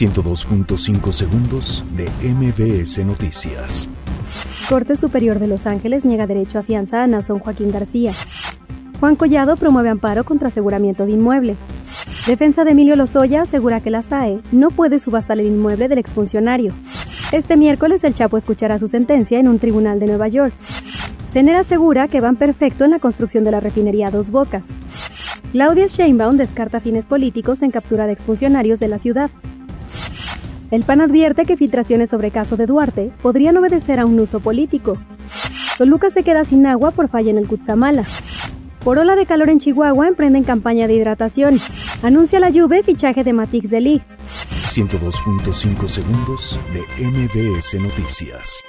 102.5 segundos de MBS Noticias. Corte Superior de Los Ángeles niega derecho a fianza a Nazón Joaquín García. Juan Collado promueve amparo contra aseguramiento de inmueble. Defensa de Emilio Lozoya asegura que la SAE no puede subastar el inmueble del exfuncionario. Este miércoles el Chapo escuchará su sentencia en un tribunal de Nueva York. Cenera asegura que van perfecto en la construcción de la refinería Dos Bocas. Claudia Sheinbaum descarta fines políticos en captura de exfuncionarios de la ciudad. El PAN advierte que filtraciones sobre caso de Duarte podrían obedecer a un uso político. Toluca se queda sin agua por falla en el Cutzamala. Por ola de calor en Chihuahua emprenden campaña de hidratación. Anuncia la Juve fichaje de Matix de League. 102.5 segundos de MBS Noticias.